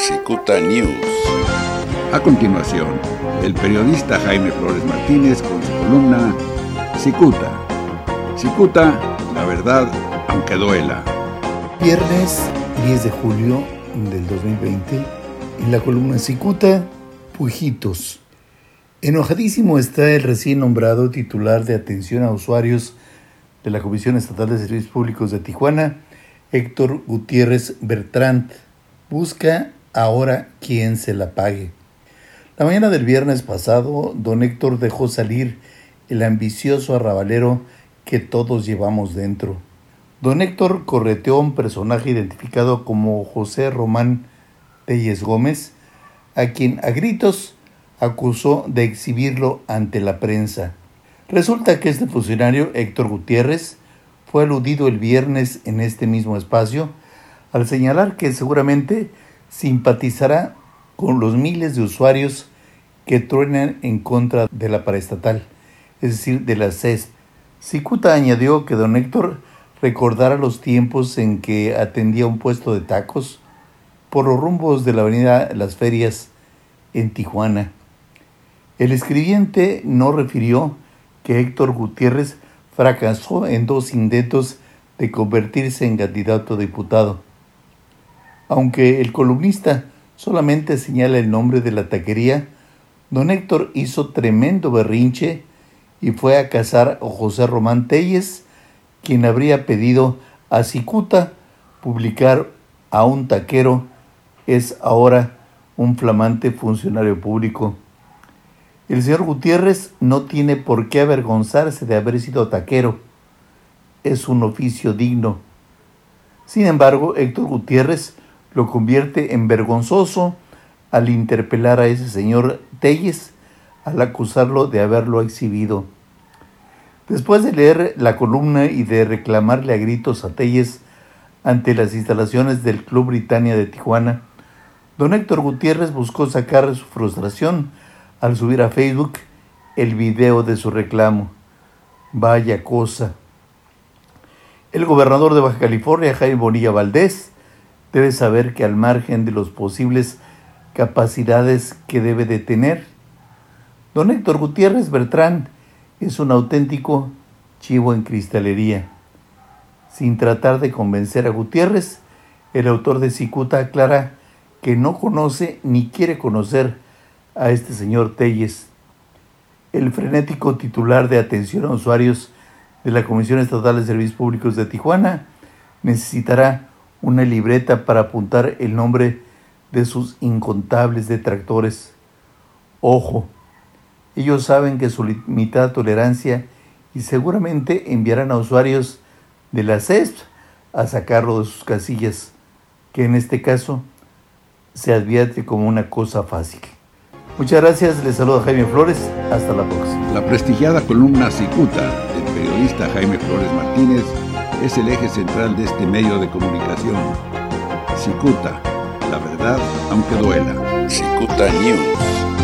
Cicuta News. A continuación, el periodista Jaime Flores Martínez con su columna Cicuta. Cicuta, la verdad, aunque duela. Viernes 10 de julio del 2020, en la columna Cicuta, Pujitos. Enojadísimo está el recién nombrado titular de atención a usuarios de la Comisión Estatal de Servicios Públicos de Tijuana, Héctor Gutiérrez Bertrand. Busca ahora quien se la pague. La mañana del viernes pasado, don Héctor dejó salir el ambicioso arrabalero que todos llevamos dentro. Don Héctor correteó a un personaje identificado como José Román Telles Gómez, a quien a gritos acusó de exhibirlo ante la prensa. Resulta que este funcionario, Héctor Gutiérrez, fue aludido el viernes en este mismo espacio al señalar que seguramente simpatizará con los miles de usuarios que truenan en contra de la paraestatal, es decir, de la CES. Cicuta añadió que don Héctor recordara los tiempos en que atendía un puesto de tacos por los rumbos de la avenida Las Ferias en Tijuana. El escribiente no refirió que Héctor Gutiérrez fracasó en dos intentos de convertirse en candidato a diputado. Aunque el columnista solamente señala el nombre de la taquería, don Héctor hizo tremendo berrinche y fue a cazar a José Román Telles, quien habría pedido a Cicuta publicar a un taquero, es ahora un flamante funcionario público. El señor Gutiérrez no tiene por qué avergonzarse de haber sido taquero. Es un oficio digno. Sin embargo, Héctor Gutiérrez lo convierte en vergonzoso al interpelar a ese señor Telles al acusarlo de haberlo exhibido. Después de leer la columna y de reclamarle a gritos a Telles ante las instalaciones del Club Britannia de Tijuana, don Héctor Gutiérrez buscó sacar su frustración al subir a Facebook el video de su reclamo. Vaya cosa. El gobernador de Baja California, Jaime Bonilla Valdés, debe saber que al margen de las posibles capacidades que debe de tener, don Héctor Gutiérrez Bertrán es un auténtico chivo en cristalería. Sin tratar de convencer a Gutiérrez, el autor de Cicuta aclara que no conoce ni quiere conocer a este señor Telles, el frenético titular de atención a usuarios de la Comisión Estatal de Servicios Públicos de Tijuana, necesitará una libreta para apuntar el nombre de sus incontables detractores. Ojo, ellos saben que su limitada tolerancia y seguramente enviarán a usuarios de la CESP a sacarlo de sus casillas, que en este caso se advierte como una cosa fácil. Muchas gracias, les saluda Jaime Flores, hasta la próxima. La prestigiada columna Cicuta del periodista Jaime Flores Martínez es el eje central de este medio de comunicación. Cicuta, la verdad aunque duela. Cicuta News.